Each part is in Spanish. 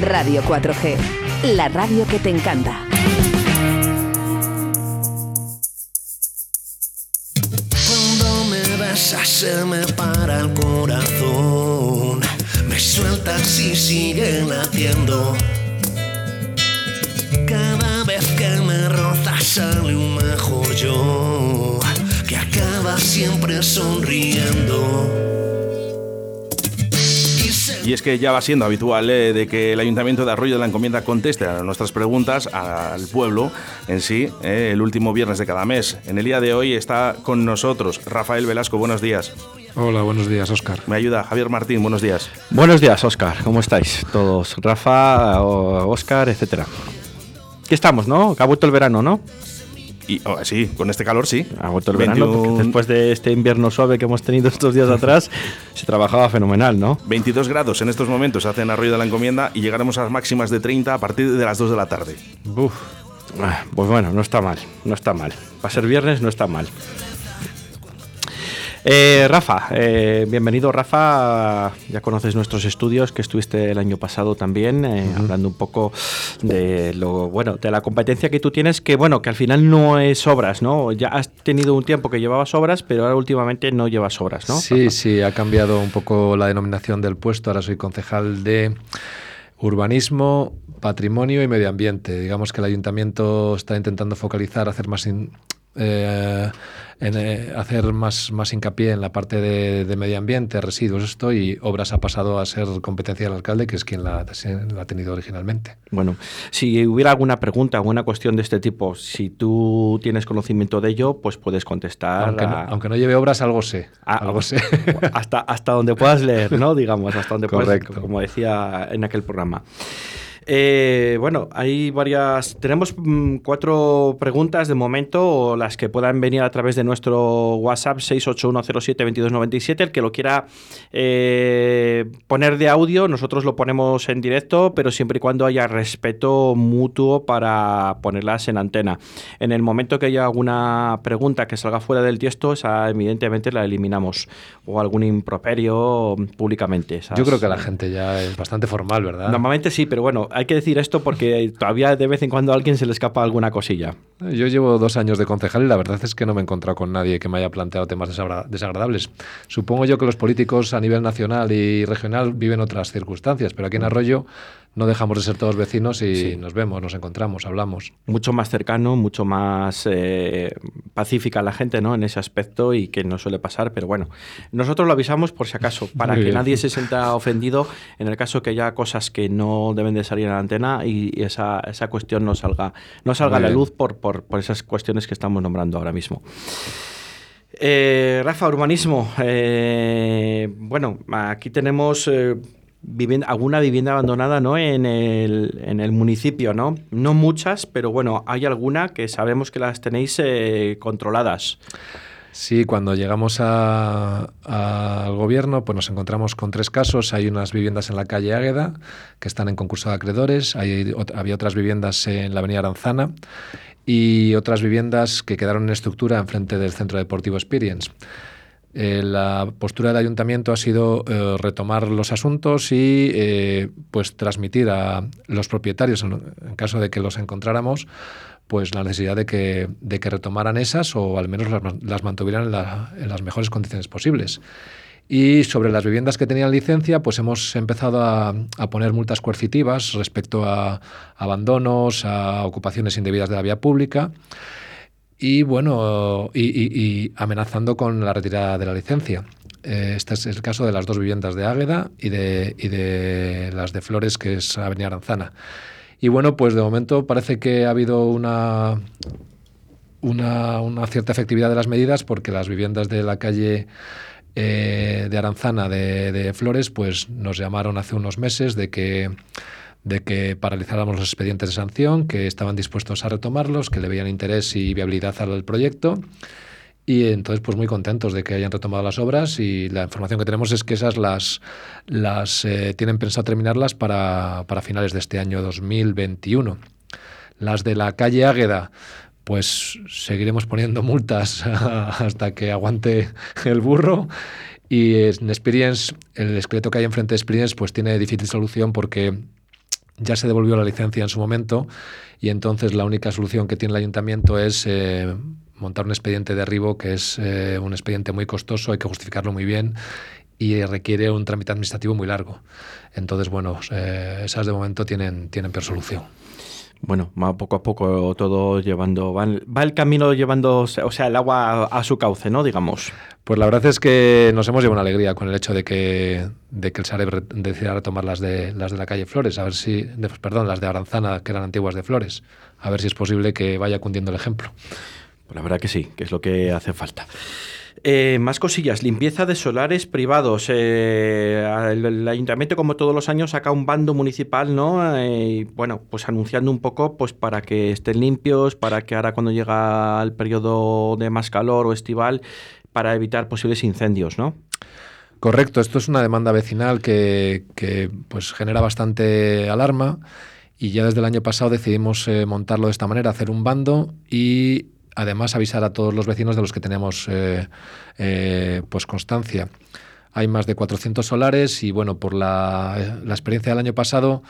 Radio 4G, la radio que te encanta. Cuando me besas se me para el corazón, me sueltas y sigue latiendo. Cada vez que me rozas sale un mejor yo, que acaba siempre sonriendo. Y es que ya va siendo habitual eh, de que el Ayuntamiento de Arroyo de la Encomienda conteste a nuestras preguntas al pueblo en sí eh, el último viernes de cada mes. En el día de hoy está con nosotros Rafael Velasco. Buenos días. Hola, buenos días, Oscar. Me ayuda Javier Martín. Buenos días. Buenos días, Oscar. ¿Cómo estáis todos? Rafa, Oscar, etcétera. ¿Qué estamos, no? Que ha vuelto el verano, ¿no? Y, oh, sí, con este calor sí. Ha vuelto el verano, porque después de este invierno suave que hemos tenido estos días atrás, se trabajaba fenomenal, ¿no? 22 grados en estos momentos hacen Arroyo de la Encomienda y llegaremos a las máximas de 30 a partir de las 2 de la tarde. Uf. Ah, Pues bueno, no está mal, no está mal. Para ser viernes no está mal. Eh, Rafa, eh, bienvenido Rafa, ya conoces nuestros estudios que estuviste el año pasado también, eh, hablando un poco de lo bueno, de la competencia que tú tienes, que bueno, que al final no es obras, ¿no? Ya has tenido un tiempo que llevabas obras, pero ahora últimamente no llevas obras, ¿no? Sí, sí, ha cambiado un poco la denominación del puesto, ahora soy concejal de urbanismo, patrimonio y medio ambiente. Digamos que el ayuntamiento está intentando focalizar, hacer más in- eh, en, eh, hacer más, más hincapié en la parte de, de medio ambiente, residuos, esto, y obras ha pasado a ser competencia del alcalde, que es quien la, la ha tenido originalmente. Bueno, si hubiera alguna pregunta, alguna cuestión de este tipo, si tú tienes conocimiento de ello, pues puedes contestar. Aunque no, a- aunque no lleve obras, algo sé. a- algo sé. hasta, hasta donde puedas leer, ¿no? Digamos, hasta donde puedas, Correcto. como decía en aquel programa. Eh, bueno, hay varias. Tenemos mm, cuatro preguntas de momento, o las que puedan venir a través de nuestro WhatsApp 681072297. El que lo quiera eh, poner de audio, nosotros lo ponemos en directo, pero siempre y cuando haya respeto mutuo para ponerlas en antena. En el momento que haya alguna pregunta que salga fuera del texto, esa evidentemente la eliminamos. O algún improperio públicamente. esas- Yo creo que la gente ya es bastante formal, ¿verdad? Normalmente sí, pero bueno, hay que decir esto porque todavía de vez en cuando a alguien se le escapa alguna cosilla. Yo llevo dos años de concejal y la verdad es que no me he encontrado con nadie que me haya planteado temas desagra- desagradables. Supongo yo que los políticos a nivel nacional y regional viven otras circunstancias, pero aquí en Arroyo no dejamos de ser todos vecinos y Sí. nos vemos, nos encontramos, hablamos. Mucho más cercano, mucho más eh, pacífica la gente ¿no? en ese aspecto y que no suele pasar, pero bueno, nosotros lo avisamos por si acaso, para Muy que bien. nadie se sienta ofendido en el caso que haya cosas que no deben de salir a la antena y, y esa, esa cuestión no salga, no salga a la luz por, por, por esas cuestiones que estamos nombrando ahora mismo. Eh, Rafa, urbanismo. eh, bueno, aquí tenemos eh, vivienda, alguna vivienda abandonada ¿no? en, el, en el municipio, ¿no? No muchas, pero bueno, hay alguna que sabemos que las tenéis eh, controladas. Sí, cuando llegamos al gobierno, pues nos encontramos con tres casos. Hay unas viviendas en la calle Águeda que están en concurso de acreedores. Hay había otras viviendas en la avenida Aranzana y otras viviendas que quedaron en estructura enfrente del Centro Deportivo Experience. Eh, la postura del ayuntamiento ha sido eh, retomar los asuntos y eh, pues transmitir a los propietarios, en, caso de que los encontráramos, pues la necesidad de que, de que retomaran esas o al menos las, man- las mantuvieran en, la- las mejores condiciones posibles. Y sobre las viviendas que tenían licencia, pues hemos empezado a, a poner multas coercitivas respecto a abandonos, a ocupaciones indebidas de la vía pública y bueno, y, amenazando con la retirada de la licencia. Eh, este es el caso de las dos viviendas de Águeda y de, y de las de Flores, que es Avenida Aranzana. Y bueno, pues de momento parece que ha habido una, una, una cierta efectividad de las medidas porque las viviendas de la calle eh, de Aranzana de, de Flores pues nos llamaron hace unos meses de que de que paralizáramos los expedientes de sanción, que estaban dispuestos a retomarlos, que le veían interés y viabilidad al proyecto. Y entonces, pues muy contentos de que hayan retomado las obras y la información que tenemos es que esas las, las eh, tienen pensado terminarlas para, para finales de este año 2021. Las de la calle Águeda, pues seguiremos poniendo multas hasta que aguante el burro. Y en Experience, el esqueleto que hay enfrente de Experience, pues tiene difícil solución porque ya se devolvió la licencia en su momento y entonces la única solución que tiene el ayuntamiento es eh, montar un expediente de arribo que es eh, un expediente muy costoso, hay que justificarlo muy bien y requiere un trámite administrativo muy largo. Entonces, bueno, eh, esas de momento tienen, tienen peor solución. Bueno, va poco a poco todo llevando, va, el camino llevando, o sea, el agua a, su cauce, ¿no? Digamos. Pues la verdad es que nos hemos llevado una alegría con el hecho de que, de que el Sareb decida retomar las de, las de la calle Flores, a ver si, perdón, las de Aranzana, que eran antiguas de Flores, a ver si es posible que vaya cundiendo el ejemplo. Pues la verdad que sí, que es lo que hace falta. Eh, más cosillas, limpieza de solares privados. Eh, el, ayuntamiento, como todos los años, saca un bando municipal, ¿no? Eh, bueno, pues anunciando un poco, pues para que estén limpios, para que ahora cuando llega el periodo de más calor o estival, para evitar posibles incendios, ¿no? Correcto, esto es una demanda vecinal que, pues genera bastante alarma y ya desde el año pasado decidimos montarlo de esta manera, hacer un bando y además avisar a todos los vecinos de los que tenemos eh, eh, pues constancia. Hay más de 400 solares y bueno, por la, la, experiencia del año pasado,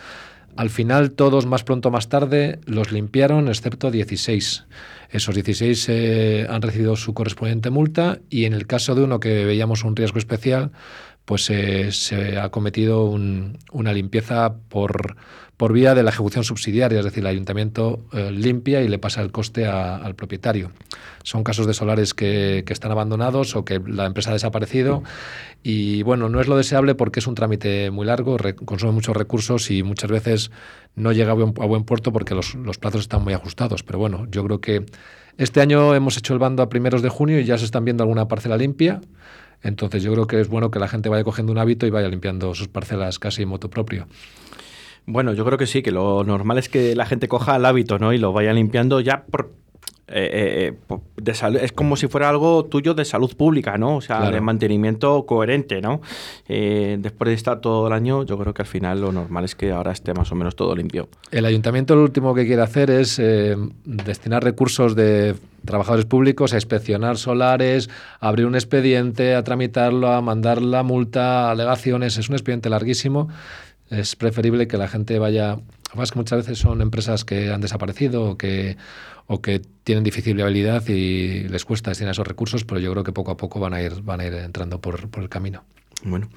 al final todos más pronto más tarde los limpiaron, excepto 16. Esos 16 eh, han recibido su correspondiente multa y en el caso de uno que veíamos un riesgo especial, pues se ha cometido una limpieza por, por vía de la ejecución subsidiaria, es decir, el ayuntamiento eh, limpia y le pasa el coste al propietario. Son casos de solares que, están abandonados o que la empresa ha desaparecido y bueno, no es lo deseable porque es un trámite muy largo, consume muchos recursos y muchas veces no llega a buen, puerto porque los, los, plazos están muy ajustados. Pero bueno, yo creo que este año hemos hecho el bando a primeros de junio y ya se están viendo alguna parcela limpia. Entonces yo creo que es bueno que la gente vaya cogiendo un hábito y vaya limpiando sus parcelas casi en moto propio. Bueno, yo creo que sí, que lo normal es que la gente coja el hábito, ¿no? Y lo vaya limpiando ya por, eh, eh, de es como si fuera algo tuyo de salud pública, ¿no? O sea, de mantenimiento coherente, ¿no? Eh, después de estar todo el año, yo creo que al final lo normal es que ahora esté más o menos todo limpio. El ayuntamiento lo último que quiere hacer es destinar recursos de trabajadores públicos a inspeccionar solares, abrir un expediente, a tramitarlo, a mandar la multa, alegaciones. Es un expediente larguísimo es preferible que la gente vaya. Además, que muchas veces son empresas que han desaparecido o que, o que tienen difícil viabilidad y les cuesta destinar esos recursos, pero yo creo que poco a poco van a ir, van a ir entrando por, por el camino. Bueno,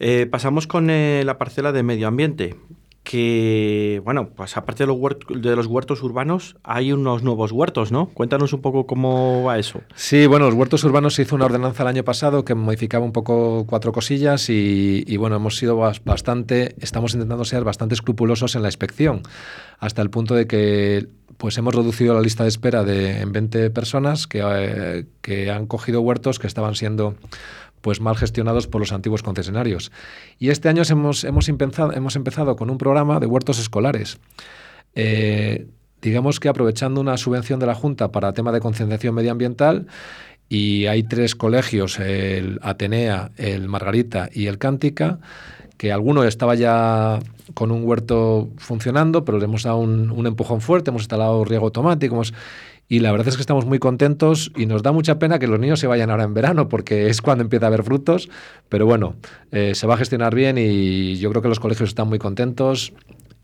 eh, pasamos con eh, la parcela de medio ambiente que, bueno, pues aparte de los, huertos, de los huertos urbanos, hay unos nuevos huertos, ¿no? Cuéntanos un poco cómo va eso. Sí, bueno, los huertos urbanos se hizo una ordenanza el año pasado que modificaba un poco cuatro cosillas y, bueno, hemos sido bastante, estamos intentando ser bastante escrupulosos en la inspección, hasta el punto de que pues hemos reducido la lista de espera de, en 20 personas que, eh, que han cogido huertos que estaban siendo pues mal gestionados por los antiguos concesionarios. Y este año hemos, hemos, empezado, hemos empezado con un programa de huertos escolares. Eh, digamos que aprovechando una subvención de la Junta para tema de concienciación medioambiental, y hay tres colegios, el Atenea, el Margarita y el Cántica, que alguno estaba ya con un huerto funcionando, pero le hemos dado un, un empujón fuerte, hemos instalado riego automático, hemos, y la verdad es que estamos muy contentos y nos da mucha pena que los niños se vayan ahora en verano porque es cuando empieza a haber frutos, pero bueno, eh, se va a gestionar bien y yo creo que los colegios están muy contentos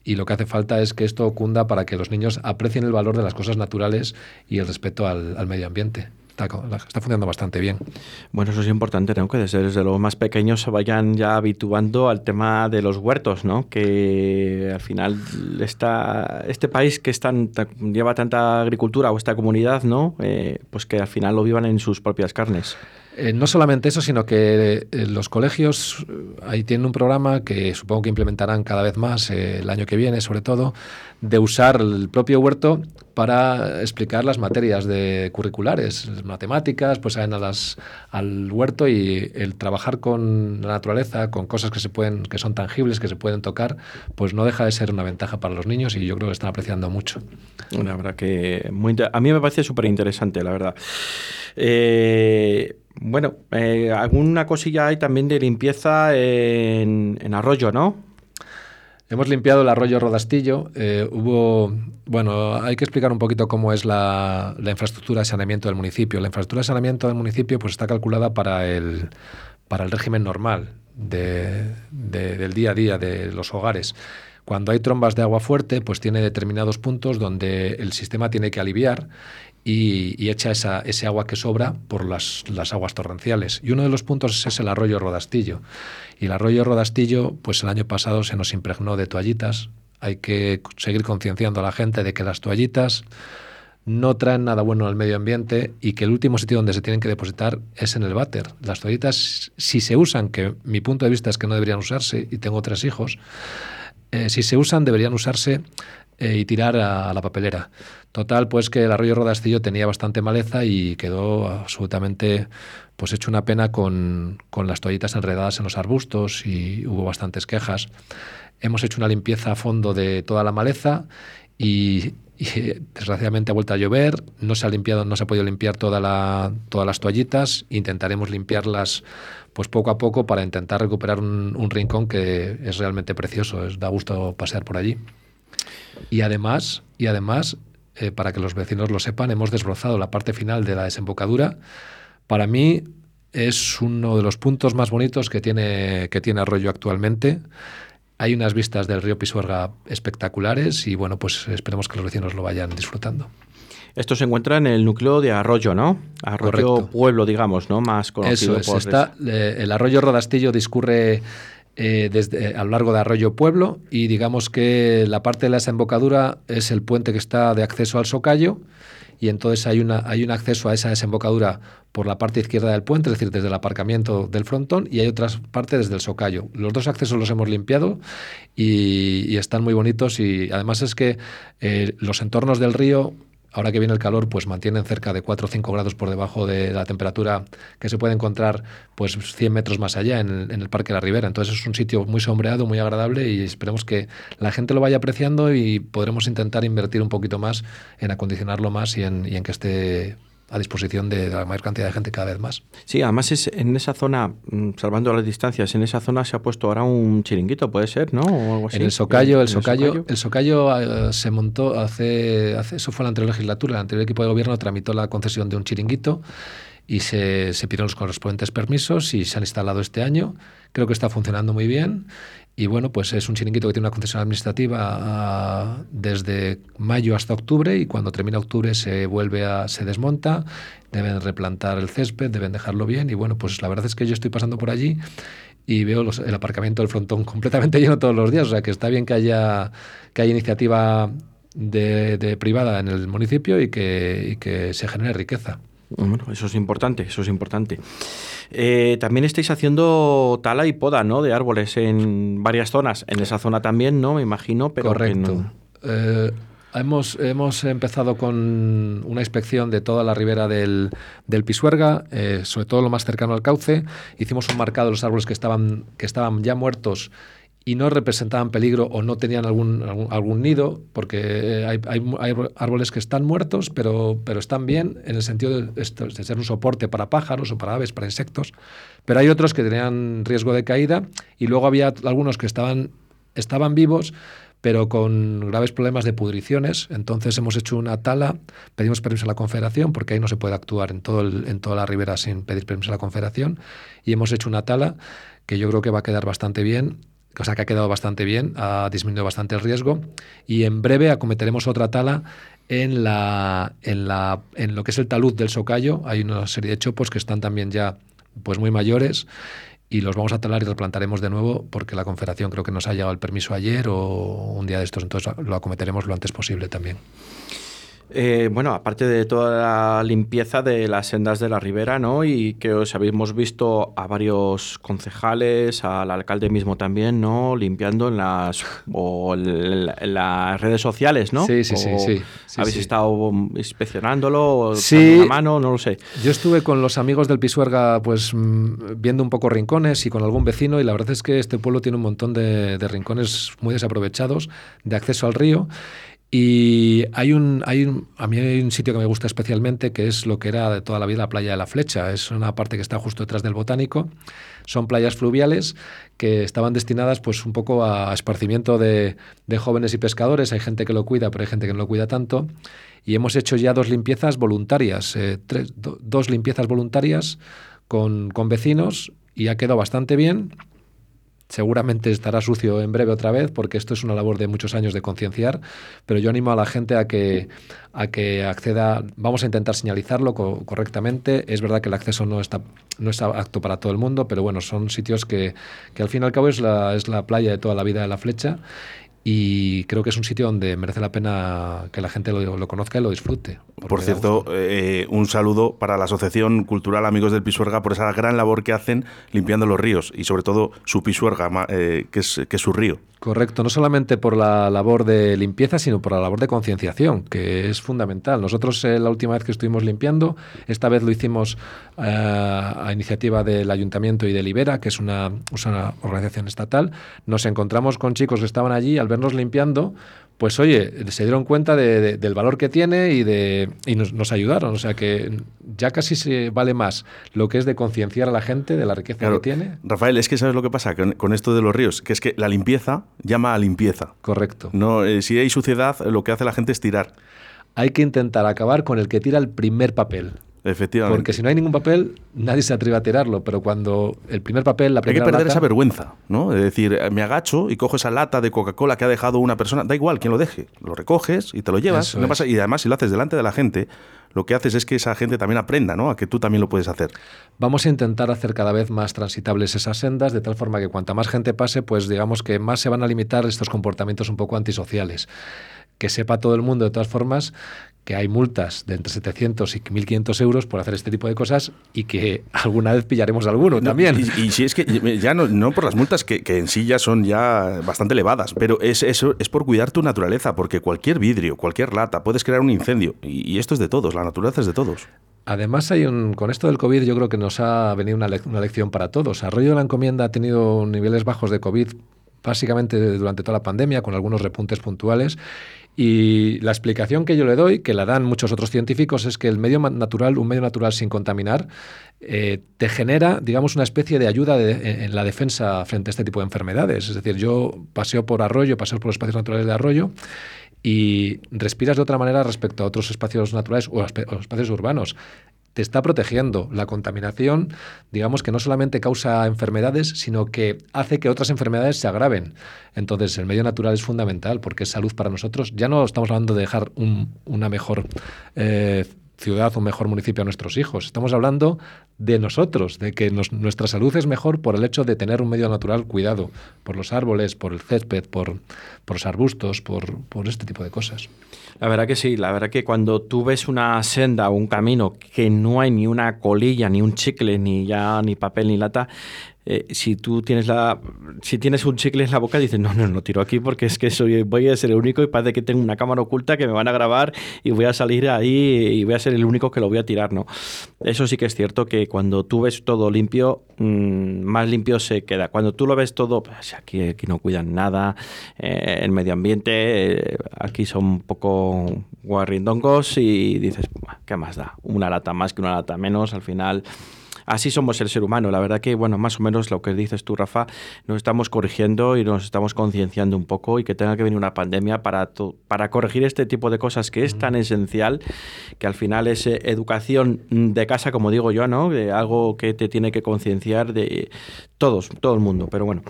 y lo que hace falta es que esto cunda para que los niños aprecien el valor de las cosas naturales y el respeto al medio ambiente está, funcionando bastante bien. Bueno, eso es importante, ¿no? Que desde, los más pequeños se vayan ya habituando al tema de los huertos, ¿no? Que al final está, este país que lleva tanta agricultura o esta comunidad, ¿no? Eh, pues que al final lo vivan en sus propias carnes. Eh, no solamente eso, sino que eh, los colegios ahí tienen un programa que supongo que implementarán cada vez más el año que viene, sobre todo, de usar el propio huerto para explicar las materias de curriculares, matemáticas, pues a las, al huerto y el trabajar con la naturaleza, con cosas que se pueden, que son tangibles, que se pueden tocar, pues no deja de ser una ventaja para los niños y yo creo que están apreciando mucho. La verdad que muy a mí me parece súper interesante, la verdad. Eh, bueno, eh, alguna cosilla hay también de limpieza en, Arroyo, ¿no? Hemos limpiado el arroyo Rodastillo. Eh, hubo, bueno, hay que explicar un poquito cómo es la, infraestructura de saneamiento del municipio. La infraestructura de saneamiento del municipio pues, está calculada para el, para el régimen normal del día a día de los hogares. Cuando hay trombas de agua fuerte, pues tiene determinados puntos donde el sistema tiene que aliviar y, echa esa, ese agua que sobra por las, aguas torrenciales. Y uno de los puntos es el arroyo Rodastillo. Y el arroyo Rodastillo, pues el año pasado se nos impregnó de toallitas. Hay que seguir concienciando a la gente de que las toallitas no traen nada bueno al medio ambiente y que el último sitio donde se tienen que depositar es en el váter. Las toallitas, si se usan, que mi punto de vista es que no deberían usarse, y tengo tres hijos, eh, si se usan deberían usarse eh, y tirar a, la papelera. Total, pues que el arroyo Rodastillo tenía bastante maleza y quedó absolutamente pues hecho una pena con, con las toallitas enredadas en los arbustos y hubo bastantes quejas. Hemos hecho una limpieza a fondo de toda la maleza y, desgraciadamente ha vuelto a llover, no se ha limpiado, no se ha podido limpiar toda la, todas las toallitas, intentaremos limpiarlas pues poco a poco para intentar recuperar un, rincón que es realmente precioso, es, da gusto pasear por allí. Y además, y además eh, para que los vecinos lo sepan, hemos desbrozado la parte final de la desembocadura. Para mí es uno de los puntos más bonitos que tiene, que tiene Arroyo actualmente. Hay unas vistas del río Pisuerga espectaculares y bueno, pues esperemos que los vecinos lo vayan disfrutando. Esto se encuentra en el núcleo de Arroyo, ¿no? Arroyo Pueblo, digamos, ¿no? Más conocido Eso es, está, eh, el Arroyo Rodastillo discurre eh, desde, a lo largo de Arroyo Pueblo y digamos que la parte de la desembocadura es el puente que está de acceso al Socayo y entonces hay, una, hay un acceso a esa desembocadura por la parte izquierda del puente, es decir, desde el aparcamiento del frontón, y hay otras partes desde el socayo. Los dos accesos los hemos limpiado y, están muy bonitos y además es que eh, los entornos del río ahora que viene el calor, pues mantienen cerca de 4 o 5 grados por debajo de la temperatura que se puede encontrar pues 100 metros más allá en el, Parque La Ribera. Entonces es un sitio muy sombreado, muy agradable y esperemos que la gente lo vaya apreciando y podremos intentar invertir un poquito más en acondicionarlo más y en, y en que esté a disposición de la mayor cantidad de gente cada vez más. Sí, además es en esa zona, mm, salvando las distancias, en esa zona se ha puesto ahora un chiringuito, puede ser, ¿no? O algo así. En el Socayo, el, Socayo, el Socayo eh, se montó hace, hace, eso fue la anterior legislatura, el anterior equipo de gobierno tramitó la concesión de un chiringuito y se, se pidieron los correspondientes permisos y se han instalado este año. Creo que está funcionando muy bien y bueno, pues es un chiringuito que tiene una concesión administrativa ah, desde mayo hasta octubre y cuando termina octubre se vuelve a, se desmonta, deben replantar el césped, deben dejarlo bien y bueno, pues la verdad es que yo estoy pasando por allí y veo el aparcamiento del frontón completamente lleno todos los días, o sea que está bien que haya, que haya iniciativa de, privada en el municipio y que, y que se genere riqueza. Bueno, eso es importante, eso es importante. Eh, también estáis haciendo tala y poda, ¿no? De árboles en varias zonas. En esa zona también, ¿no? Me imagino, pero Correcto. Eh, hemos, hemos empezado con una inspección de toda la ribera del, del Pisuerga, eh, sobre todo lo más cercano al cauce. Hicimos un marcado de los árboles que estaban, que estaban ya muertos y no representaban peligro o no tenían algún, algún, nido, porque hay, hay, árboles que están muertos, pero, pero están bien en el sentido de, de, ser un soporte para pájaros o para aves, para insectos, pero hay otros que tenían riesgo de caída y luego había algunos que estaban, estaban vivos, pero con graves problemas de pudriciones. Entonces hemos hecho una tala, pedimos permiso a la Confederación, porque ahí no se puede actuar en, todo en toda la ribera sin pedir permiso a la Confederación, y hemos hecho una tala que yo creo que va a quedar bastante bien cosa que ha quedado bastante bien, ha disminuido bastante el riesgo y en breve acometeremos otra tala en, la, en, la, en lo que es el talud del Socayo. Hay una serie de chopos que están también ya pues muy mayores y los vamos a talar y replantaremos de nuevo porque la Confederación creo que nos ha llegado el permiso ayer o un día de estos, entonces lo acometeremos lo antes posible también. Eh, bueno, aparte de toda la limpieza de las sendas de la ribera, ¿no? Y que os habéis visto a varios concejales, al alcalde mismo también, ¿no? Limpiando en las o en, las redes sociales, ¿no? Sí, sí, sí, sí, ¿Habéis estado inspeccionándolo? Sí. mano? No lo sé. Yo estuve con los amigos del Pisuerga, pues mm, viendo un poco rincones y con algún vecino y la verdad es que este pueblo tiene un montón de rincones muy desaprovechados de acceso al río y hay un, hay un, a mí hay un sitio que me gusta especialmente, que es lo que era de toda la vida la playa de la Flecha. Es una parte que está justo detrás del Botánico. Son playas fluviales que estaban destinadas pues un poco a esparcimiento de, de jóvenes y pescadores. Hay gente que lo cuida, pero hay gente que no lo cuida tanto. Y hemos hecho ya dos limpiezas voluntarias, eh, tres, dos limpiezas voluntarias con, con vecinos y ha quedado bastante bien seguramente estará sucio en breve otra vez, porque esto es una labor de muchos años de concienciar, pero yo animo a la gente a que, a que acceda, vamos a intentar señalizarlo correctamente, es verdad que el acceso no está, no está apto para todo el mundo, pero bueno, son sitios que, que al fin y al cabo es la, es la playa de toda la vida de la flecha y creo que es un sitio donde merece la pena que la gente lo, conozca y lo disfrute. Por cierto, eh, un saludo para la Asociación Cultural Amigos del Pisuerga por esa gran labor que hacen limpiando los ríos y sobre todo su Pisuerga, eh, que, es, que es su río. Correcto, no solamente por la labor de limpieza, sino por la labor de concienciación, que es fundamental. Nosotros eh, la última vez que estuvimos limpiando, esta vez lo hicimos a iniciativa del Ayuntamiento y de Libera, que es una, una organización estatal, nos encontramos con chicos que estaban allí al vernos limpiando, pues oye, se dieron cuenta del valor que tiene y, de, y nos, ayudaron. O sea que ya casi se vale más lo que es de concienciar a la gente de la riqueza que tiene. Rafael, es que sabes lo que pasa con, esto de los ríos, que es que la limpieza llama a limpieza. Correcto. No, eh, si hay suciedad, lo que hace la gente es tirar. Hay que intentar acabar con el que tira el primer papel. Efectivamente. Porque si no hay ningún papel, nadie se atreve a tirarlo. Pero cuando el primer papel, la primera Hay que perder esa vergüenza, ¿no? Es decir, me agacho y cojo esa lata de Coca-Cola que ha dejado una persona. Da igual quién lo deje. Lo recoges y te lo llevas. No pasa, y además, si lo haces delante de la gente, lo que haces es que esa gente también aprenda, ¿no? A que tú también lo puedes hacer. Vamos a intentar hacer cada vez más transitables esas sendas, de tal forma que cuanta más gente pase, pues digamos que más se van a limitar estos comportamientos un poco antisociales que sepa todo el mundo de todas formas que hay multas de entre 700 y 1.500 euros por hacer este tipo de cosas y que alguna vez pillaremos alguno también. Y, si es que ya no, no por las multas que, en sí ya son ya bastante elevadas, pero es, eso es por cuidar tu naturaleza, porque cualquier vidrio, cualquier lata, puedes crear un incendio y, esto es de todos, la naturaleza es de todos. Además, hay un, con esto del COVID yo creo que nos ha venido una, una lección para todos. Arroyo de la Encomienda ha tenido niveles bajos de COVID básicamente durante toda la pandemia, con algunos repuntes puntuales, y la explicación que yo le doy, que la dan muchos otros científicos, es que el medio natural, un medio natural sin contaminar, eh, te genera, digamos, una especie de ayuda en la defensa frente a este tipo de enfermedades. Es decir, yo paseo por arroyo, paseo por los espacios naturales de arroyo y respiras de otra manera respecto a otros espacios naturales o, espacios urbanos te está protegiendo. La contaminación, digamos que no solamente causa enfermedades, sino que hace que otras enfermedades se agraven. Entonces, el medio natural es fundamental porque es salud para nosotros. Ya no estamos hablando de dejar una mejor eh, ciudad, un mejor municipio a nuestros hijos. Estamos hablando de nosotros, de que nuestra salud es mejor por el hecho de tener un medio natural cuidado, por los árboles, por el césped, por, por los arbustos, por, por este tipo de cosas. La verdad que sí, la verdad que cuando tú ves una senda o un camino que no hay ni una colilla, ni un chicle, ni ya ni papel ni lata, eh, si tú tienes la si tienes un chicle en la boca dices no no no tiro aquí porque es que soy voy a ser el único y parece que tengo una cámara oculta que me van a grabar y voy a salir ahí y voy a ser el único que lo voy a tirar no eso sí que es cierto que cuando tú ves todo limpio mm, más limpio se queda. Cuando tú lo ves todo pues aquí aquí no cuidan nada eh, el medio ambiente eh, aquí son un poco guarrindongos y dices qué más da una lata más que una lata menos al final así somos el ser humano. La verdad que, bueno, más o menos lo que dices tú, Rafa, nos estamos corrigiendo y nos estamos concienciando un poco y que tenga que venir una pandemia para, para corregir este tipo de cosas que es tan esencial, que al final es eh, educación de casa, como digo yo, ¿no? De algo que te tiene que concienciar de todos, todo el mundo. Pero bueno.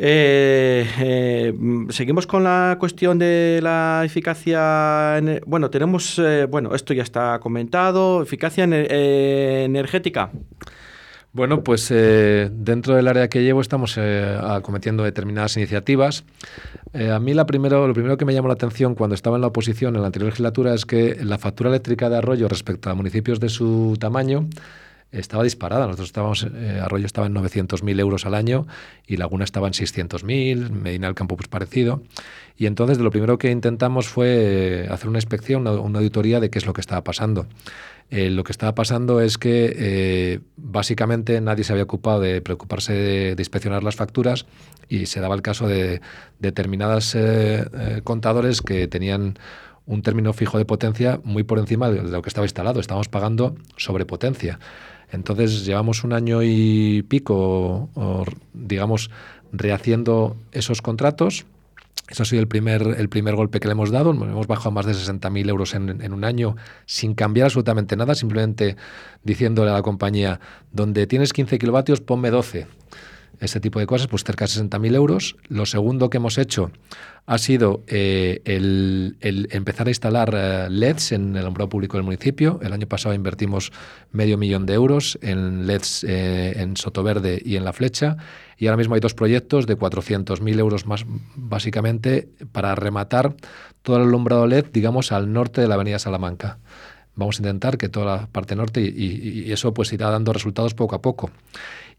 Eh, eh, seguimos con la cuestión de la eficacia. Bueno, tenemos, eh, bueno, esto ya está comentado, eficacia energética. Bueno, pues dentro del área que llevo estamos acometiendo determinadas iniciativas. a mí la primero, lo primero que me llamó la atención cuando estaba en la oposición en la anterior legislatura es que la factura eléctrica de Arroyo respecto a municipios de su tamaño estaba disparada. Nosotros estábamos, eh, Arroyo estaba en 900.000 euros al año y Laguna estaba en 600.000, Medina del Campo pues parecido. Y entonces lo primero que intentamos fue eh, hacer una inspección, una, auditoría de qué es lo que estaba pasando. Eh, lo que estaba pasando es que básicamente nadie se había ocupado de preocuparse de, inspeccionar las facturas y se daba el caso de determinados contadores que tenían un término fijo de potencia muy por encima de lo que estaba instalado. Estábamos pagando sobrepotencia. Entonces llevamos un año y pico, digamos, rehaciendo esos contratos. Eso ha sido el primer, el primer golpe que le hemos dado. Hemos bajado más de 60.000 euros en, en, un año sin cambiar absolutamente nada, simplemente diciéndole a la compañía, donde tienes 15 kilovatios, ponme 12. Este tipo de cosas, pues cerca de 60.000 euros. Lo segundo que hemos hecho ha sido eh, el, empezar a instalar eh, LEDs en el alumbrado público del municipio. El año pasado invertimos medio millón de euros en LEDs eh, en Sotoverde y en La Flecha. Y ahora mismo hay dos proyectos de 400.000 euros más, básicamente, para rematar todo el alumbrado LED, digamos, al norte de la avenida Salamanca. Vamos a intentar que toda la parte norte y, y eso pues irá dando resultados poco a poco.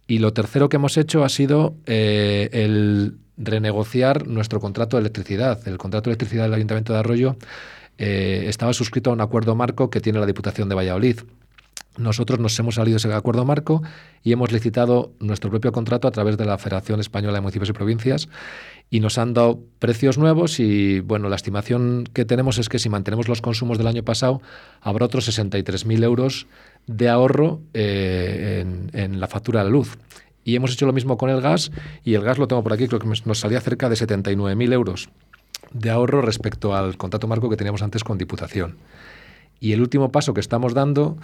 Y lo tercero que hemos hecho ha sido eh, el renegociar nuestro contrato de electricidad. El contrato de electricidad del Ayuntamiento de Arroyo eh, estaba suscrito a un acuerdo marco que tiene la Diputación de Valladolid. Nosotros nos hemos salido de ese acuerdo marco y hemos licitado nuestro propio contrato a través de la Federación Española de Municipios y Provincias y nos han dado precios nuevos y bueno, la estimación que tenemos es que si mantenemos los consumos del año pasado habrá otros 63.000 euros de ahorro eh, en, la factura de la luz. Y hemos hecho lo mismo con el gas, y el gas lo tengo por aquí, creo que nos salía cerca de 79.000 euros de ahorro respecto al contrato marco que teníamos antes con Diputación. Y el último paso que estamos dando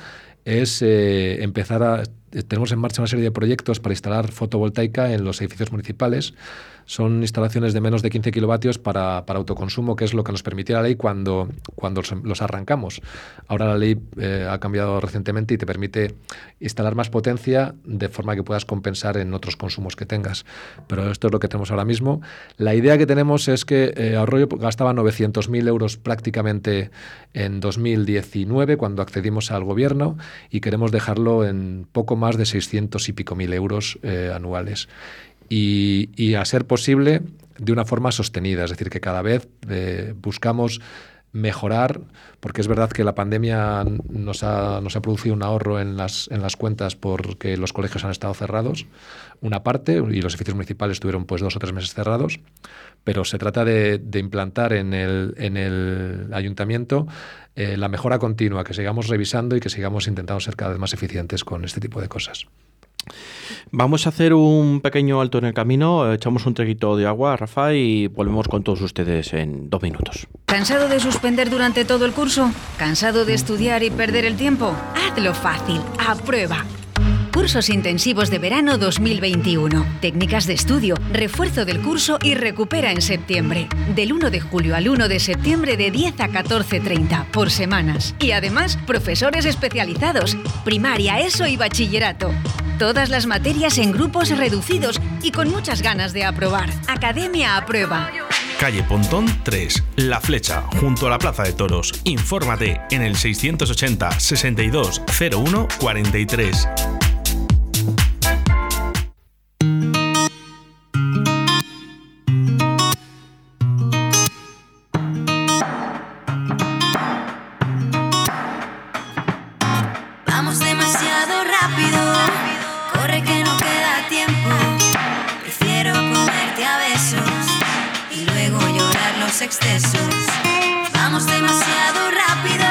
es eh, empezar a... Tenemos en marcha una serie de proyectos para instalar fotovoltaica en los edificios municipales son instalaciones de menos de 15 kilovatios para, autoconsumo, que es lo que nos permitía la ley cuando, cuando los arrancamos. Ahora la ley eh, ha cambiado recientemente y te permite instalar más potencia de forma que puedas compensar en otros consumos que tengas. Pero esto es lo que tenemos ahora mismo. La idea que tenemos es que eh, Arroyo gastaba 900.000 euros prácticamente en 2019 cuando accedimos al gobierno y queremos dejarlo en poco más de 600 y pico mil euros eh, anuales. Y, a ser posible de una forma sostenida, es decir, que cada vez eh, buscamos mejorar, porque es verdad que la pandemia nos ha, nos ha producido un ahorro en las, en las cuentas porque los colegios han estado cerrados, una parte, y los edificios municipales estuvieron pues dos o tres meses cerrados, pero se trata de, implantar en el, en el ayuntamiento eh, la mejora continua, que sigamos revisando y que sigamos intentando ser cada vez más eficientes con este tipo de cosas. Vamos a hacer un pequeño alto en el camino, echamos un traguito de agua, Rafa, y volvemos con todos ustedes en dos minutos. ¿Cansado de suspender durante todo el curso? ¿Cansado de estudiar y perder el tiempo? Hazlo fácil, aprueba. Cursos intensivos de verano 2021. Técnicas de estudio, refuerzo del curso y recupera en septiembre. Del 1 de julio al 1 de septiembre de 10 a 14.30 por semanas. Y además, profesores especializados, primaria, ESO y bachillerato. Todas las materias en grupos reducidos y con muchas ganas de aprobar. Academia Aprueba. Calle Pontón 3, La Flecha, junto a la Plaza de Toros. Infórmate en el 680 62 01 43. rápido, corre que no queda tiempo. Prefiero comerte a besos y luego llorar los excesos. Vamos demasiado rápido.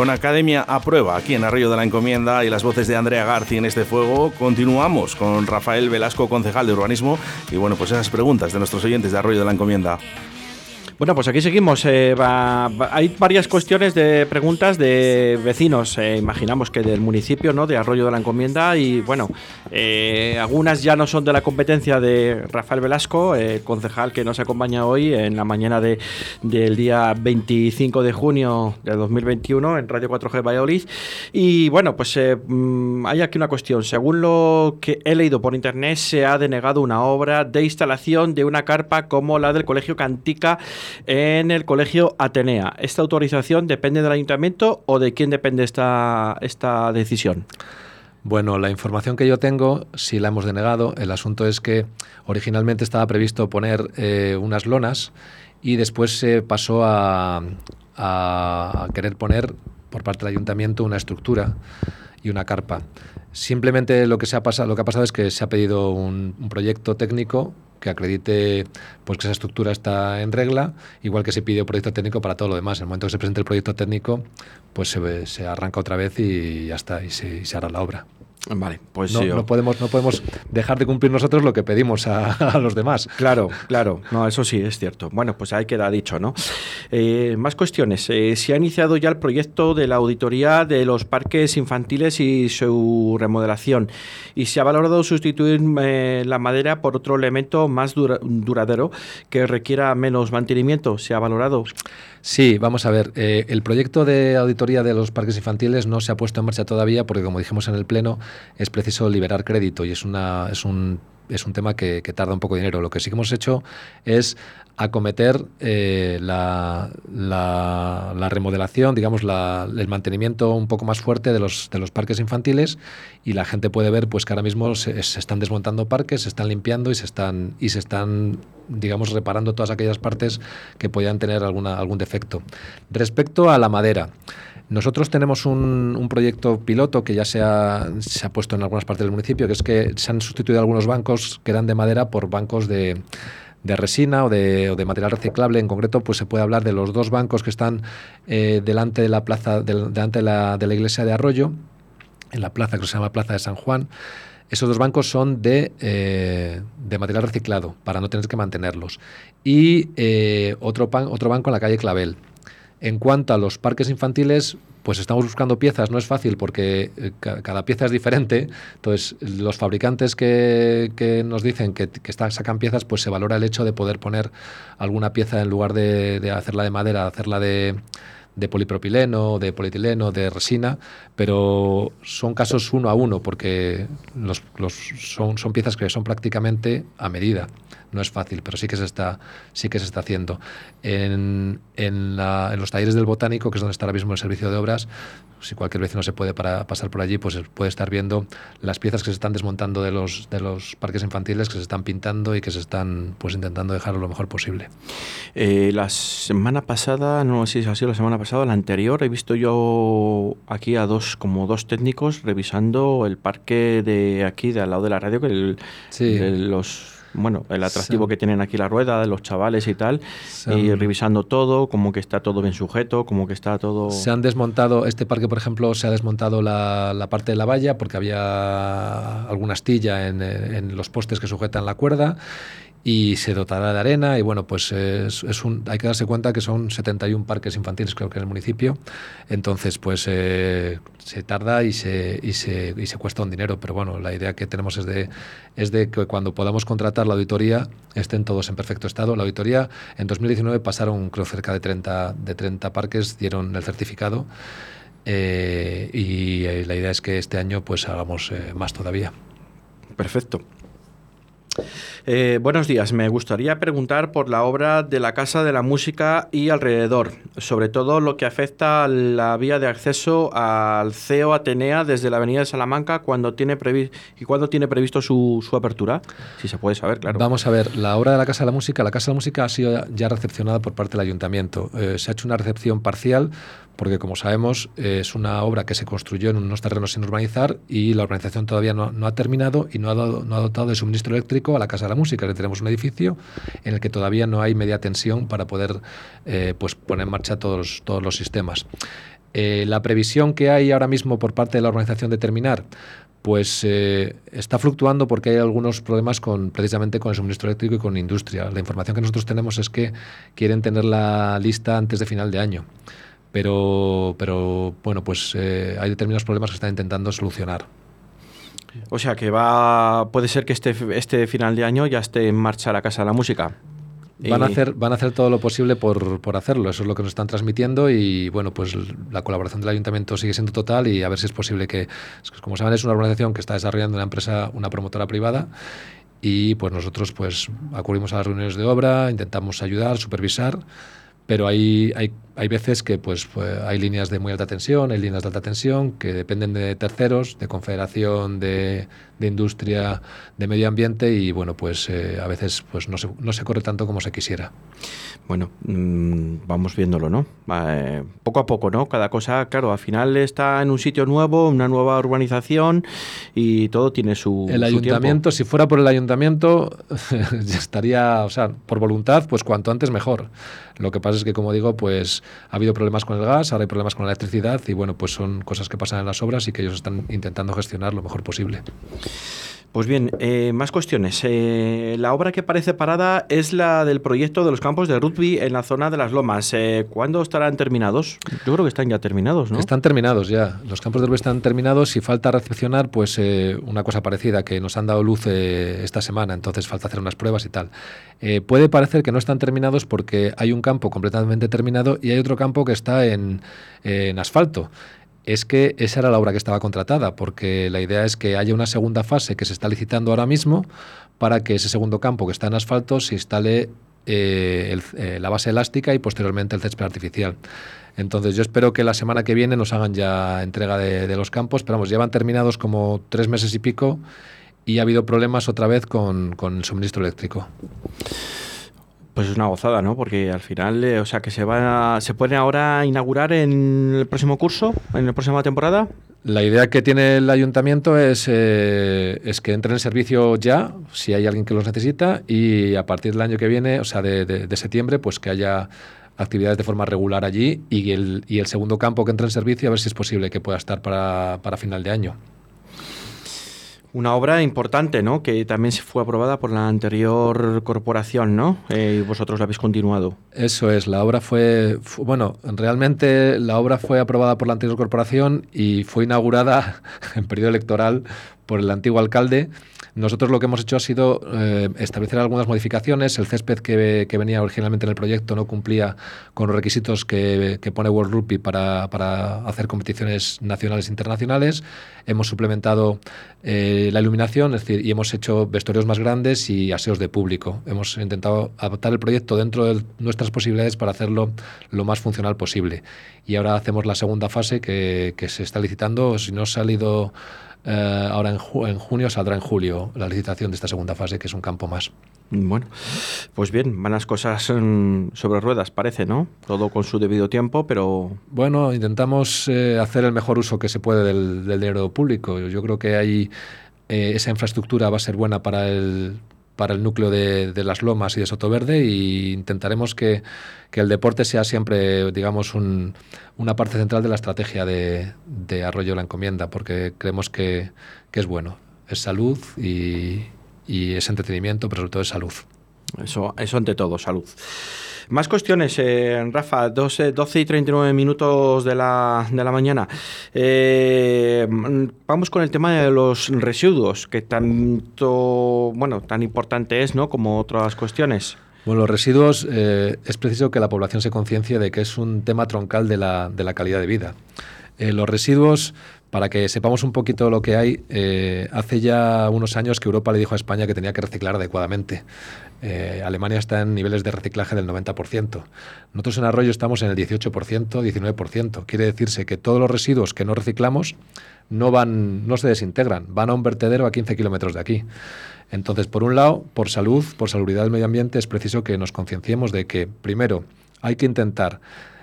Con Academia a prueba aquí en Arroyo de la Encomienda y las voces de Andrea García en este fuego, continuamos con Rafael Velasco, concejal de urbanismo, y bueno, pues esas preguntas de nuestros oyentes de Arroyo de la Encomienda. Bueno, pues aquí seguimos. Eh, hay varias cuestiones de preguntas de vecinos, eh, imaginamos que del municipio, ¿no? De Arroyo de la Encomienda. Y bueno, eh, algunas ya no son de la competencia de Rafael Velasco, concejal que nos acompaña hoy en la mañana de, del día 25 de junio de 2021 en Radio 4G Valladolid. Y bueno, pues mm, hay aquí una cuestión. Según lo que he leído por internet, se ha denegado una obra de instalación de una carpa como la del Colegio Cantica en el colegio Atenea. ¿Esta autorización depende del ayuntamiento o de quién depende esta, esta decisión? Bueno, la información que yo tengo sí la hemos denegado. El asunto es que originalmente estaba previsto poner eh, unas lonas y después se pasó a, querer poner por parte del ayuntamiento una estructura y una carpa. Simplemente lo que, se ha pasado, lo que ha pasado es que se ha pedido un proyecto técnico que acredite pues que esa estructura está en regla, igual que se pide un proyecto técnico para todo lo demás. En el momento que se presente el proyecto técnico, pues se, se arranca otra vez y ya está, y se, y se hará la obra. Vale, pues No, sí, no podemos, no podemos dejar de cumplir nosotros lo que pedimos a, a los demás. Claro, claro, no, eso sí es cierto. Bueno, pues ahí queda dicho, ¿no? Eh, más cuestiones. Eh, se ha iniciado ya el proyecto de la auditoría de los parques infantiles y su remodelación y se ha valorado sustituir eh, la madera por otro elemento más dura- duradero que requiera menos mantenimiento. Se ha valorado. Sí, vamos a ver. el proyecto de auditoría de los parques infantiles no se ha puesto en marcha todavía porque, como dijimos en el Pleno, es preciso liberar crédito y es, una, es, un, es un tema que, tarda un poco de dinero. Lo que sí que hemos hecho es acometer eh, la, la- la remodelación, digamos, la- el mantenimiento un poco más fuerte de los, de los parques infantiles y la gente puede ver pues, que ahora mismo se, se están desmontando parques, se están limpiando y se están, y se están digamos, reparando todas aquellas partes que podían tener alguna, algún defecto. Respecto a la madera, nosotros tenemos un, proyecto piloto que ya se ha, puesto en algunas partes del municipio, que es que se han sustituido algunos bancos que eran de madera por bancos de, resina o de, material reciclable. En concreto, pues se puede hablar de los dos bancos que están eh, delante de la plaza, del- delante de la, de la iglesia de Arroyo, en la plaza que se llama Plaza de San Juan. Esos dos bancos son de, eh, material reciclado para no tener que mantenerlos. Y eh, otro, pan- otro banco en la calle Clavel. En cuanto a los parques infantiles, pues estamos buscando piezas. No es fácil porque eh, ca- cada pieza es diferente. Entonces, los fabricantes que, nos dicen que, sacan piezas, pues se valora el hecho de poder poner alguna pieza en lugar de, hacerla de madera, hacerla de, polipropileno, de polietileno, de resina, pero son casos uno a uno porque son piezas que son prácticamente a medida. No es fácil, pero sí que se está, sí que se está haciendo. En, en, la- en los talleres del botánico, que es donde está ahora mismo el servicio de obras, si cualquier vecino se puede para, pasar por allí, pues puede estar viendo las piezas que se están desmontando de los, de los parques infantiles, que se están pintando y que se están pues intentando dejar lo mejor posible. Eh, la semana pasada, no sé si ha sido la semana pasada, la anterior, he visto yo aquí a dos, como dos técnicos revisando el parque de aquí, de al lado de la radio, que el, Sí. de los, bueno, el atractivo Sí. que tienen aquí la rueda, de los chavales y tal, y revisando todo, como que está todo bien sujeto, como que está todo... Se han desmontado, este parque, por ejemplo, se ha desmontado la, la parte de la valla porque había alguna astilla en, en los postes que sujetan la cuerda y se dotará de arena y bueno, pues es, un, hay que darse cuenta que son 71 parques infantiles creo que en el municipio, entonces pues eh, se tarda y se, y, se, y se cuesta un dinero, pero bueno, la idea que tenemos es de, es de que cuando podamos contratar la auditoría estén todos en perfecto estado. La auditoría en 2019 pasaron creo cerca de 30, de 30 parques, dieron el certificado eh, y eh, la idea es que este año pues hagamos eh, más todavía. Perfecto. Eh, buenos días, me gustaría preguntar por la obra de la Casa de la Música y alrededor, sobre todo lo que afecta a la vía de acceso al CEO Atenea desde la Avenida de Salamanca y cuándo tiene previsto su, su apertura, si se puede saber, claro. Vamos a ver, la obra de la Casa de la Música, la Casa de la Música ha sido ya recepcionada por parte del Ayuntamiento. Eh, se ha hecho una recepción parcial porque, como sabemos, eh, es una obra que se construyó en unos terrenos sin urbanizar y la urbanización todavía no, ha terminado y no ha, no ha dotado de suministro eléctrico a la Casa de la Música. Tenemos un edificio en el que todavía no hay media tensión para poder eh, pues poner en marcha todos, todos los sistemas. Eh, la previsión que hay ahora mismo por parte de la organización de terminar, pues está fluctuando porque hay algunos problemas con precisamente con el suministro eléctrico y con industria. La información que nosotros tenemos es que quieren tener la lista antes de final de año. Pero, pero bueno, pues eh, hay determinados problemas que están intentando solucionar. O sea que va, puede ser que este, este final de año ya esté en marcha la Casa de la Música. Van a, hacer, van a hacer todo lo posible por, por hacerlo, eso es lo que nos están transmitiendo y bueno, pues la colaboración del ayuntamiento sigue siendo total y a ver si es posible que, como saben, es una organización que está desarrollando una empresa, una promotora privada y pues nosotros pues acudimos a las reuniones de obra, intentamos ayudar, supervisar, pero hay, hay, hay veces que pues, pues, hay líneas de muy alta tensión, hay líneas de alta tensión que dependen de terceros, de confederación, de, de industria, de medio ambiente y bueno, pues eh, a veces pues no se, no se corre tanto como se quisiera. Bueno, mmm, vamos viéndolo, ¿no? Eh, poco a poco, ¿no? Cada cosa, claro, al final está en un sitio nuevo, una nueva urbanización y todo tiene su El su ayuntamiento, tiempo. si fuera por el ayuntamiento, estaría, o sea, por voluntad, pues cuanto antes mejor. Lo que pasa es que, como digo, pues ha habido problemas con el gas, ahora hay problemas con la electricidad y bueno, pues son cosas que pasan en las obras y que ellos están intentando gestionar lo mejor posible. Pues bien, eh, más cuestiones. Eh, la obra que parece parada es la del proyecto de los campos de rugby en la zona de las Lomas. Eh, ¿Cuándo estarán terminados? Yo creo que están ya terminados, ¿no? Están terminados ya. Los campos de rugby están terminados y falta recepcionar pues eh, una cosa parecida que nos han dado luz esta semana, entonces falta hacer unas pruebas y tal. Eh, puede parecer que no están terminados porque hay un campo completamente terminado y hay otro campo que está en, asfalto. Es que esa era la obra que estaba contratada, porque la idea es que haya una segunda fase que se está licitando ahora mismo para que ese segundo campo que está en asfalto se instale eh, eh, la base elástica y posteriormente el césped artificial. Entonces yo espero que la semana que viene nos hagan ya entrega de, de los campos, pero vamos, llevan terminados como tres meses y pico y ha habido problemas otra vez con, con el suministro eléctrico. Pues es una gozada, ¿no? Porque al final, eh, o sea, que se va, a- se pueden ahora inaugurar en el próximo curso, en la próxima temporada. La idea que tiene el ayuntamiento es, eh, es que entre en servicio ya, si hay alguien que los necesita, y a partir del año que viene, o sea, de, de- de septiembre, pues que haya actividades de forma regular allí y el, y el segundo campo que entre en servicio, a ver si es posible que pueda estar para, para final de año. Una obra importante, ¿no? Que también se fue aprobada por la anterior corporación, ¿no? Eh, y vosotros la habéis continuado. Eso es, la obra fue, fu- bueno, realmente la obra fue aprobada por la anterior corporación y fue inaugurada en periodo electoral por el antiguo alcalde. Nosotros lo que hemos hecho ha sido eh, establecer algunas modificaciones. El césped que, que venía originalmente en el proyecto no cumplía con los requisitos que, que pone World Rugby para, para hacer competiciones nacionales e internacionales. Hemos suplementado eh, la iluminación, es decir, y hemos hecho vestuarios más grandes y aseos de público. Hemos intentado adaptar el proyecto dentro de nuestras posibilidades para hacerlo lo más funcional posible. Y ahora hacemos la segunda fase que, que se está licitando. Si no ha salido eh, ahora en, ju- en junio, saldrá en julio la licitación de esta segunda fase, que es un campo más. Bueno, pues bien, van las cosas mm, sobre ruedas, parece, ¿no? Todo con su debido tiempo, pero Bueno, intentamos eh, hacer el mejor uso que se puede del, del dinero público. Yo, yo creo que hay eh, esa infraestructura va a ser buena para el para el núcleo de, las lomas y de Sotoverde y intentaremos que, que el deporte sea siempre, digamos, un- una parte central de la estrategia de, de Arroyo la Encomienda, porque creemos que, que es bueno. Es salud y, y es entretenimiento, pero sobre todo es salud. eso, eso ante todo, salud. Más cuestiones, eh, Rafa, 12, 12 y 39 minutos de la, de la mañana. Eh, vamos con el tema de los residuos, que tanto, bueno, tan importante es, ¿no? Como otras cuestiones. Bueno, los residuos eh, es preciso que la población se conciencie de que es un tema troncal de la, de la calidad de vida. Eh, los residuos, para que sepamos un poquito lo que hay, hace ya unos años que Europa le dijo a España que tenía que reciclar adecuadamente. Eh, Alemania está en niveles de reciclaje del 90%. Nosotros en Arroyo estamos en el 18%, 19%. Quiere decirse que todos los residuos que no reciclamos no van, no se desintegran, van a un vertedero a 15 kilómetros de aquí. Entonces, por un lado, por salud, por salubridad del medio ambiente, es preciso que nos concienciemos de que, primero, hay que intentar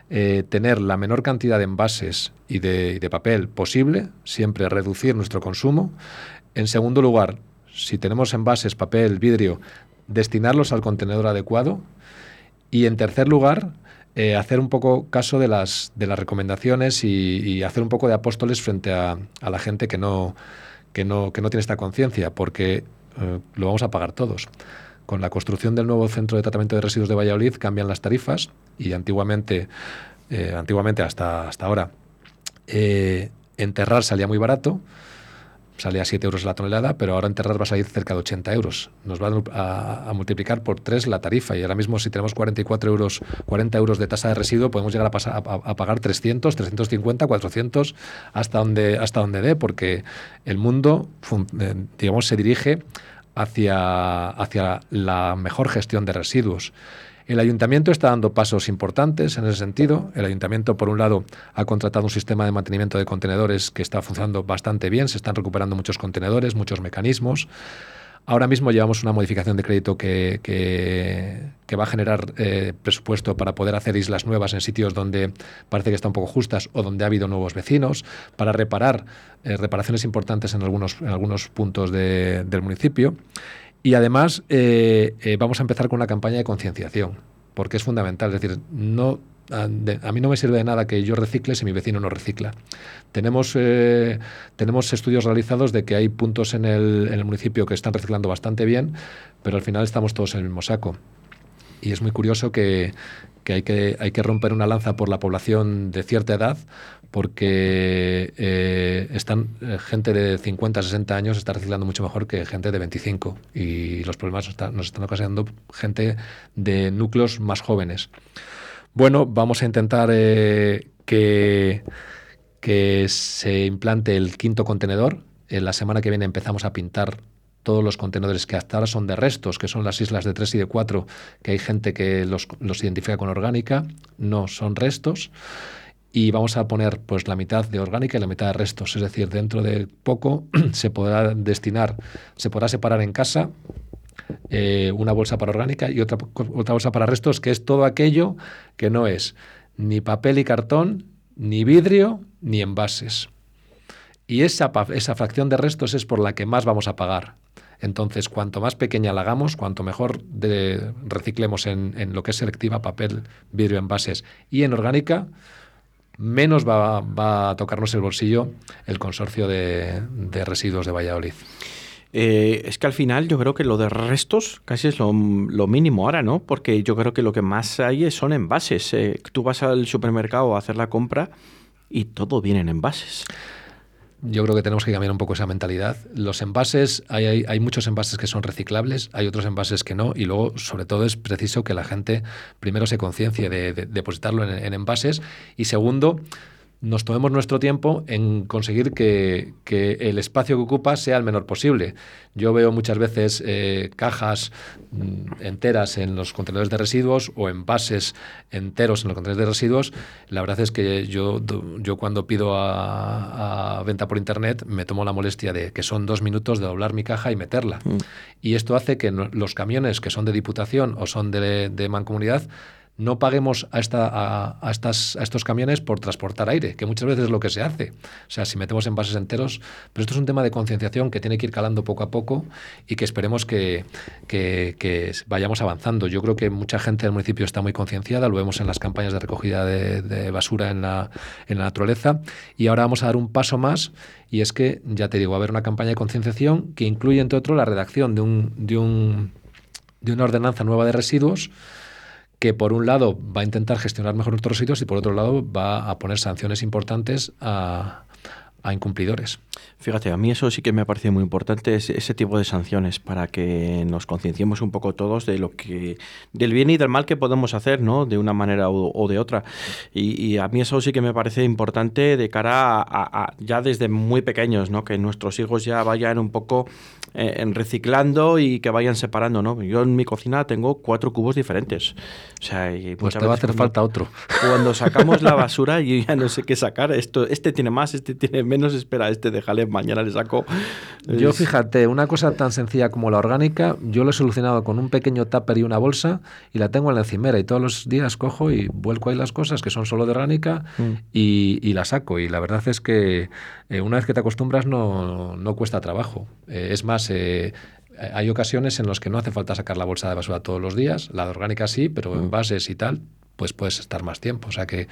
eh, tener la menor cantidad de envases y de, y de papel posible, siempre reducir nuestro consumo. En segundo lugar, si tenemos envases, papel, vidrio, destinarlos al contenedor adecuado. Y en tercer lugar, eh, hacer un poco caso de las, de las recomendaciones y, hacer un poco de apóstoles frente a, a la gente que no, que no, que no tiene esta conciencia, porque eh, lo vamos a pagar todos. Con la construcción del nuevo centro de tratamiento de residuos de Valladolid cambian las tarifas y antiguamente, eh, antiguamente hasta, hasta ahora, enterrar salía muy barato, salía a 7 euros la tonelada, pero ahora enterrar va a salir cerca de 80 euros. Nos va a, multiplicar por 3 la tarifa y ahora mismo si tenemos 44 euros, 40 euros de tasa de residuo, podemos llegar a, pasar, a, a pagar 300, 350, 400 hasta donde, hasta donde dé, porque el mundo, eh, digamos, se dirige hacia, hacia la mejor gestión de residuos. El ayuntamiento está dando pasos importantes en ese sentido. El ayuntamiento, por un lado, ha contratado un sistema de mantenimiento de contenedores que está funcionando bastante bien. Se están recuperando muchos contenedores, muchos mecanismos. Ahora mismo llevamos una modificación de crédito que, que, va a generar eh, presupuesto para poder hacer islas nuevas en sitios donde parece que están un poco justas o donde ha habido nuevos vecinos, para reparar eh, reparaciones importantes en algunos, en algunos puntos de, del municipio. Y además eh, vamos a empezar con una campaña de concienciación, porque es fundamental. Es decir, no a, mí no me sirve de nada que yo recicle si mi vecino no recicla. Tenemos, eh, tenemos estudios realizados de que hay puntos en el, en el municipio que están reciclando bastante bien, pero al final estamos todos en el mismo saco. Y es muy curioso que, que, hay, que hay que romper una lanza por la población de cierta edad porque eh, están eh, gente de 50, 60 años está reciclando mucho mejor que gente de 25 y los problemas nos están ocasionando gente de núcleos más jóvenes. Bueno, vamos a intentar eh, que, que se implante el quinto contenedor. En la semana que viene empezamos a pintar todos los contenedores que hasta ahora son de restos, que son las islas de 3 y de 4, que hay gente que los, identifica con orgánica, no son restos. Y vamos a poner pues la mitad de orgánica y la mitad de restos. Es decir, dentro de poco se podrá destinar, se podrá separar en casa eh, una bolsa para orgánica y otra, otra bolsa para restos, que es todo aquello que no es ni papel y cartón, ni vidrio, ni envases. Y esa, esa fracción de restos es por la que más vamos a pagar. Entonces, cuanto más pequeña la hagamos, cuanto mejor reciclemos en, en, lo que es selectiva, papel, vidrio, envases y en orgánica, menos va, va a tocarnos el bolsillo el consorcio de, residuos de Valladolid. Eh, es que al final yo creo que lo de restos casi es lo, mínimo ahora, ¿no? Porque yo creo que lo que más hay son envases. Eh, tú vas al supermercado a hacer la compra y todo viene en envases. Yo creo que tenemos que cambiar un poco esa mentalidad. Los envases, hay, hay, muchos envases que son reciclables, hay otros envases que no, y luego, sobre todo, es preciso que la gente primero se conciencie de, depositarlo en envases y segundo, nos tomemos nuestro tiempo en conseguir que, el espacio que ocupa sea el menor posible. Yo veo muchas veces eh, cajas mm, enteras en los contenedores de residuos o envases enteros en los contenedores de residuos. La verdad es que yo, yo cuando pido a, venta por internet me tomo la molestia de que son dos minutos de doblar mi caja y meterla. Mm. Y esto hace que los camiones que son de diputación o son de, de mancomunidad no paguemos a, esta, a, estas, a estos camiones por transportar aire, que muchas veces es lo que se hace. O sea, si metemos envases enteros, pero esto es un tema de concienciación que tiene que ir calando poco a poco y que esperemos que, que, vayamos avanzando. Yo creo que mucha gente del municipio está muy concienciada, lo vemos en las campañas de recogida de, basura en la, en la naturaleza, y ahora vamos a dar un paso más y es que, ya te digo, va a haber una campaña de concienciación que incluye, entre otros, la redacción de, un, de, un, de una ordenanza nueva de residuos que por un lado va a intentar gestionar mejor nuestros residuos y por otro lado va a poner sanciones importantes a, a incumplidores. Fíjate, a mí eso sí que me parece muy importante, ese tipo de sanciones, para que nos concienciemos un poco todos de lo que, del bien y del mal que podemos hacer, ¿no? De una manera o, de otra. Y, a mí eso sí que me parece importante de cara a, ya desde muy pequeños, ¿no? Que nuestros hijos ya vayan un poco eh, en reciclando y que vayan separando, ¿no? Yo en mi cocina tengo cuatro cubos diferentes. O sea, y pues te va a hacer falta otro. Cuando sacamos la basura, yo ya no sé qué sacar. Esto, este tiene más, este tiene menos, espera, este déjale, mañana le saco. Yo fíjate, una cosa tan sencilla como la orgánica, yo lo he solucionado con un pequeño tupper y una bolsa y la tengo en la encimera y todos los días cojo y vuelco ahí las cosas que son solo de orgánica mm. y, la saco. Y la verdad es que eh, una vez que te acostumbras no, no cuesta trabajo. Eh, es más, eh, hay ocasiones en las que no hace falta sacar la bolsa de basura todos los días, la de orgánica sí, pero en mm. bases y tal, pues puedes estar más tiempo. O sea que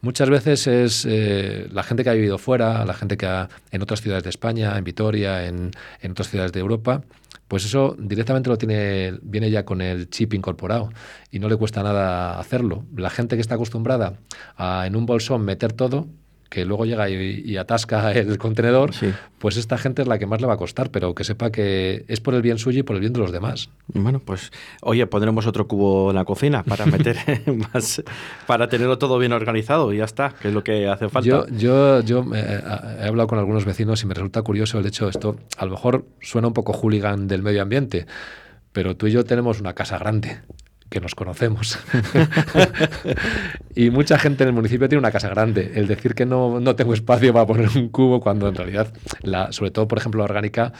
Muchas veces es eh, la gente que ha vivido fuera, la gente que ha, en otras ciudades de España, en Vitoria, en, en, otras ciudades de Europa, pues eso directamente lo tiene, viene ya con el chip incorporado y no le cuesta nada hacerlo. La gente que está acostumbrada a en un bolsón meter todo, que luego llega y, atasca el contenedor, pues esta gente es la que más le va a costar, pero que sepa que es por el bien suyo y por el bien de los demás. Bueno, pues oye, pondremos otro cubo en la cocina para meter más, para tenerlo todo bien organizado y ya está, que es lo que hace falta. Yo, yo, yo eh, he hablado con algunos vecinos y me resulta curioso el hecho, esto a lo mejor suena un poco hooligan del medio ambiente, pero tú y yo tenemos una casa grande que nos conocemos. y mucha gente en el municipio tiene una casa grande. El decir que no, no, tengo espacio para poner un cubo cuando en realidad, la, sobre todo, por ejemplo, la orgánica,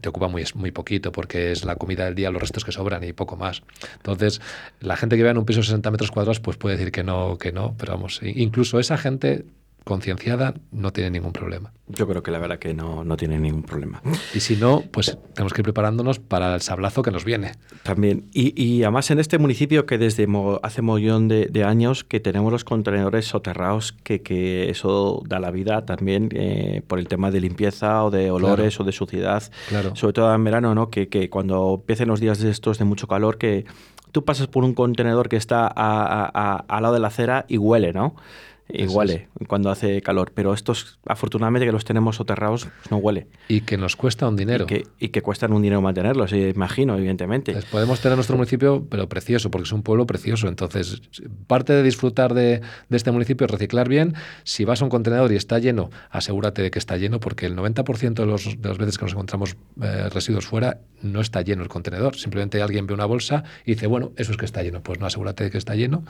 te ocupa muy, muy poquito porque es la comida del día, los restos que sobran y poco más. Entonces, la gente que vive en un piso de 60 metros cuadrados pues puede decir que no, que no, pero vamos, incluso esa gente concienciada no tiene ningún problema. Yo creo que la verdad que no, no tiene ningún problema. Y si no, pues tenemos que ir preparándonos para el sablazo que nos viene. También. Y, y además en este municipio que desde hace mollón de, de, años que tenemos los contenedores soterrados, que, que eso da la vida también eh, por el tema de limpieza o de olores o de suciedad. Claro. Sobre todo en verano, ¿no? Que, que cuando empiecen los días de estos de mucho calor, que tú pasas por un contenedor que está al lado de la acera y huele, ¿no? Huele cuando hace calor. Pero estos, afortunadamente, que los tenemos soterrados, pues no huele. Y que nos cuesta un dinero. Y que, y que cuestan un dinero mantenerlos, imagino, evidentemente. podemos tener nuestro municipio, pero precioso, porque es un pueblo precioso. Entonces, parte de disfrutar de, de, este municipio es reciclar bien. Si vas a un contenedor y está lleno, asegúrate de que está lleno, porque el 90% de, los, de las veces que nos encontramos eh, residuos fuera, no está lleno el contenedor. Simplemente alguien ve una bolsa y dice, bueno, eso es que está lleno. Pues no, asegúrate de que está lleno.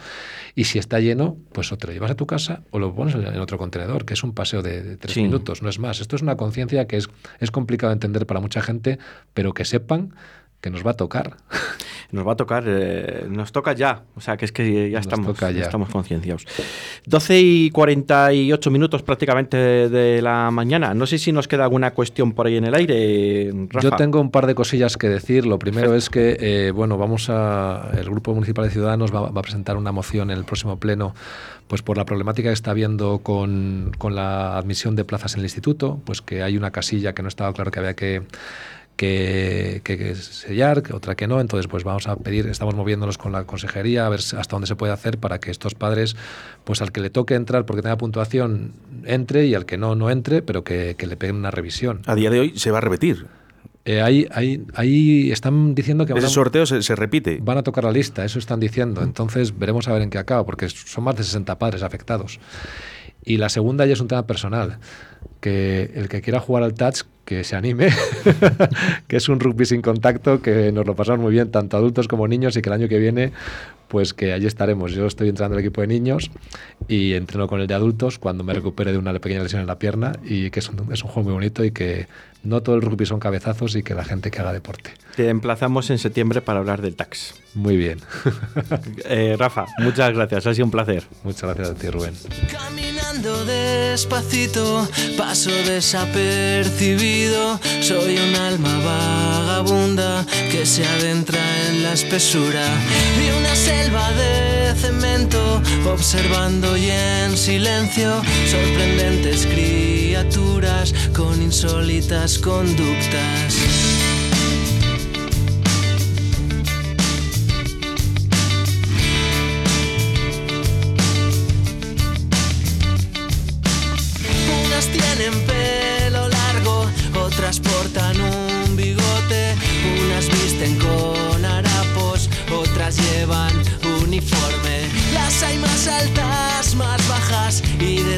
Y si está lleno, pues o te lo llevas a tu casa o lo pones en otro contenedor, que es un paseo de, tres minutos, no es más. Esto es una conciencia que es, es complicado de entender para mucha gente, pero que sepan que nos va a tocar. Nos va a tocar, eh, nos toca ya, o sea que es que ya estamos, ya. estamos concienciados. 12 y 48 minutos prácticamente de la mañana. No sé si nos queda alguna cuestión por ahí en el aire. Rafa. Yo tengo un par de cosillas que decir. Lo primero es que, eh, bueno, vamos a. El Grupo Municipal de Ciudadanos va, va, a presentar una moción en el próximo pleno pues por la problemática que está habiendo con, con, la admisión de plazas en el instituto, pues que hay una casilla que no estaba claro que había que, que, que, sellar, otra que no. Entonces, pues vamos a pedir, estamos moviéndonos con la consejería a ver hasta dónde se puede hacer para que estos padres, pues al que le toque entrar porque tenga puntuación, entre y al que no, no entre, pero que, que le peguen una revisión. A día de hoy se va a repetir. Eh, ahí, ahí, ahí, están diciendo que... Ese van a, sorteo se, se, repite. Van a tocar la lista, eso están diciendo. Entonces veremos a ver en qué acaba, porque son más de 60 padres afectados. Y la segunda ya es un tema personal, que el que quiera jugar al touch, que se anime, que es un rugby sin contacto, que nos lo pasamos muy bien, tanto adultos como niños, y que el año que viene pues que allí estaremos. Yo estoy entrando al equipo de niños y entreno con el de adultos cuando me recupere de una pequeña lesión en la pierna y que es un, es un juego muy bonito y que no todo el rugby son cabezazos y que la gente que haga deporte. Te emplazamos en septiembre para hablar del tax. Muy bien. eh, Rafa, muchas gracias, ha sido un placer. Muchas gracias a ti, Rubén. Caminando despacito, paso desapercibido, soy un alma vagabunda que se adentra en la espesura de una selva de cemento, observando y en silencio sorprendentes criaturas con insólitas conductas.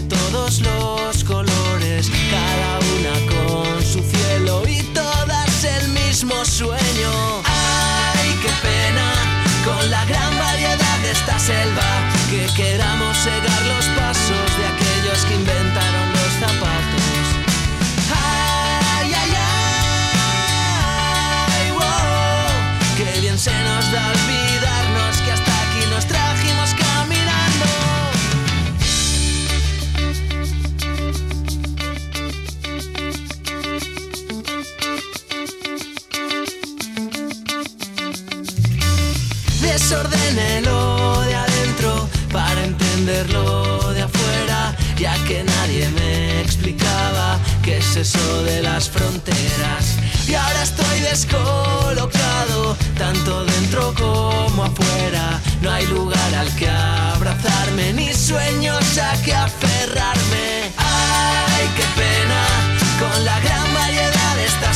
Todos los de las fronteras. Y ahora estoy descolocado, tanto dentro como afuera. No hay lugar al que abrazarme, ni sueños a que aferrarme. Ay, qué pena, con la gran variedad de esta